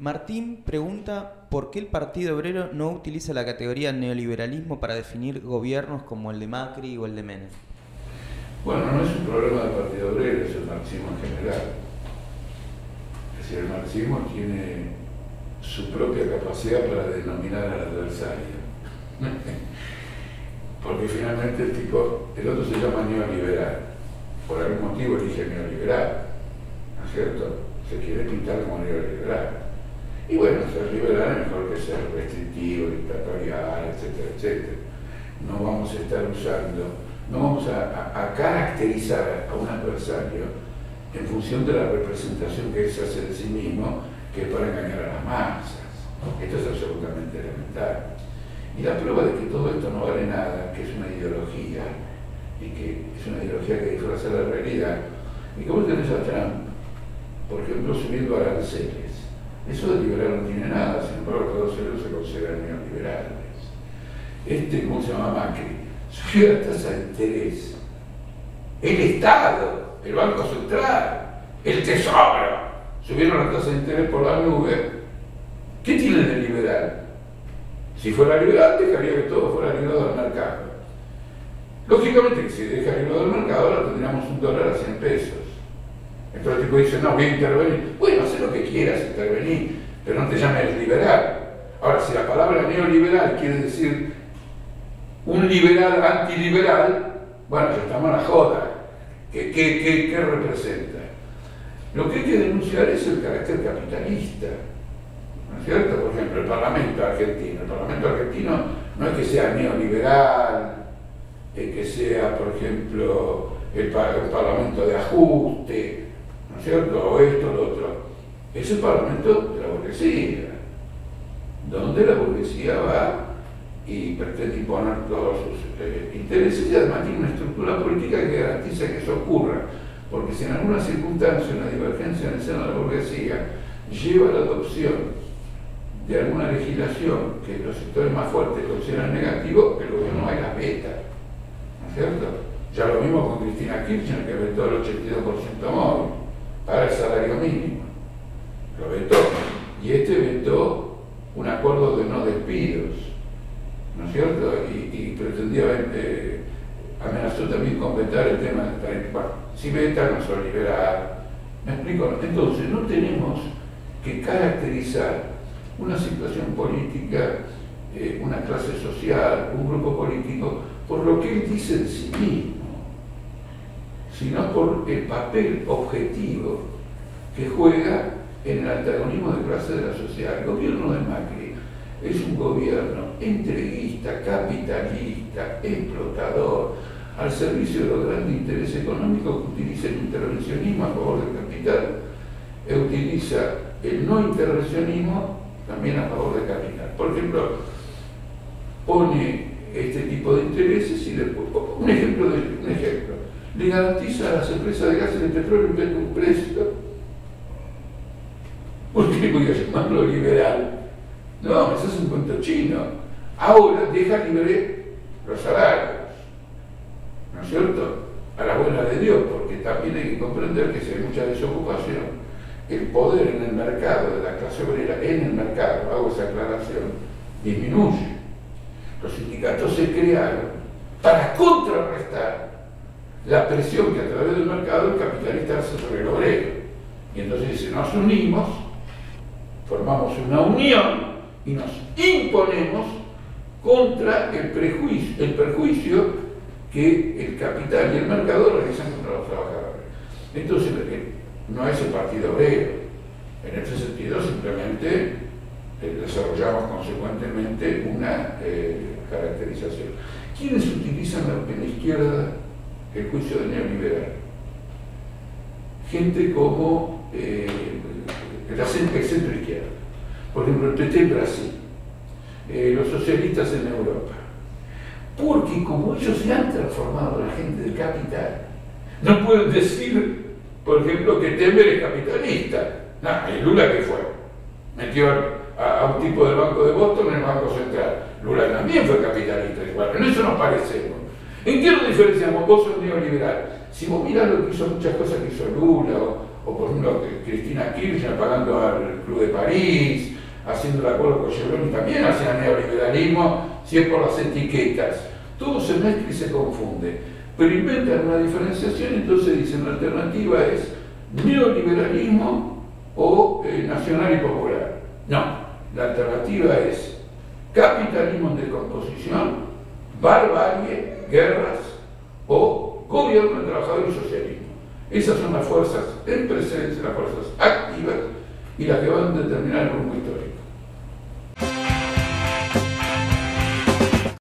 Martín pregunta por qué el Partido Obrero no utiliza la categoría neoliberalismo para definir gobiernos como el de Macri o el de Menem. Bueno, no es un problema del Partido Obrero, es el marxismo en general. Es decir, el marxismo tiene su propia capacidad para denominar al adversario. Porque finalmente el tipo, el otro se llama neoliberal. Por algún motivo elige neoliberal. ¿No es cierto? Se quiere pintar como neoliberal. Y bueno, ser liberal es mejor que ser restrictivo, dictatorial, etcétera, etcétera. No vamos a estar usando, no vamos a, caracterizar a un adversario en función de la representación que él hace de sí mismo, que es para engañar a las masas. Esto es absolutamente elemental. Y la prueba de que todo esto no vale nada, que es una ideología, y que es una ideología que disfraza la realidad, y cómo tenés a Trump, por ejemplo, subiendo aranceles. Eso de liberal no tiene nada, sin embargo todos ellos se consideran neoliberales. Este, ¿cómo se llama Macri? Subió la tasa de interés. El Estado, el Banco Central, el Tesoro, subieron la tasa de interés por la nube. ¿Qué tiene de liberal? Si fuera liberal, dejaría que todo fuera liberado del mercado. Lógicamente si deja liberado del mercado, ahora tendríamos un dólar a 100 pesos. Entonces el tipo dice, no, voy a intervenir. Bueno, haz lo que quieras, intervenir, pero no te llames liberal. Ahora, si la palabra neoliberal quiere decir un liberal antiliberal, bueno, ya estamos a la joda. ¿Qué, qué, representa? Lo que hay que denunciar es el carácter capitalista. ¿No es cierto? Por ejemplo, el Parlamento argentino. El Parlamento argentino no es que sea neoliberal, es que sea, por ejemplo, el, el Parlamento de ajuste, cierto? O esto, lo otro. Es el parlamento de la burguesía, donde la burguesía va y pretende imponer todos sus eh, intereses y además tiene una estructura política que garantiza que eso ocurra. Porque si en alguna circunstancia una divergencia en el seno de la burguesía lleva a la adopción de alguna legislación que los sectores más fuertes consideran negativo, el gobierno hay la veta. ¿No es cierto? Ya lo mismo con Cristina Kirchner, que vetó el 82% móvil para el salario mínimo. Lo vetó. Y este vetó un acuerdo de no despidos, ¿no es cierto? Y, pretendía, eh, amenazó también con vetar el tema de bueno, si veta no son liberar. ¿Me explico? Entonces, no tenemos que caracterizar una situación política, eh, una clase social, un grupo político, por lo que él dice de sí mismo sino por el papel objetivo que juega en el antagonismo de clase de la sociedad. El gobierno de Macri es un gobierno entreguista, capitalista, explotador, al servicio de los grandes intereses económicos que utiliza el intervencionismo a favor del capital, e utiliza el no intervencionismo también a favor del capital. Por ejemplo, pone este tipo de intereses y después, un ejemplo, de, un ejemplo le garantiza a las empresas de gas y de petróleo un precio. ¿Por qué voy a llamarlo liberal? No, eso es un cuento chino. Ahora deja libre los salarios. ¿No es cierto? A la buena de Dios, porque también hay que comprender que si hay mucha desocupación, el poder en el mercado de la clase obrera, en el mercado, hago esa aclaración, disminuye. Los sindicatos se crearon para contrarrestar la presión que a través del mercado el capitalista hace sobre el obrero. Y entonces si nos unimos, formamos una unión y nos imponemos contra el, prejuicio, el perjuicio que el capital y el mercado realizan contra los trabajadores. Entonces, no es el partido obrero. En ese sentido, simplemente eh, desarrollamos consecuentemente una eh, caracterización. ¿Quiénes utilizan la, la izquierda el juicio de neoliberal. Gente como eh, la centro izquierda, por ejemplo el PT en Brasil, eh, los socialistas en Europa. Porque como ellos se han transformado la gente de capital, no pueden decir, por ejemplo, que Temer es capitalista. No, el Lula que fue. Metió a, un tipo del Banco de Boston en el Banco Central. Lula también fue capitalista, igual, en eso nos parecemos. ¿En qué nos diferenciamos? Vos sos neoliberal. Si vos mirás lo que hizo, muchas cosas que hizo Lula, o, por ejemplo Cristina Kirchner pagando al Club de París, haciendo el acuerdo con Chevron, también hacía neoliberalismo, si es por las etiquetas. Todo se mezcla y se confunde. Pero inventan una diferenciación, entonces dicen la alternativa es neoliberalismo o eh, nacional y popular. No, la alternativa es capitalismo en descomposición, barbarie, guerras o gobierno de trabajadores y socialismo. Esas son las fuerzas en presencia, las fuerzas activas y las que van a determinar el rumbo.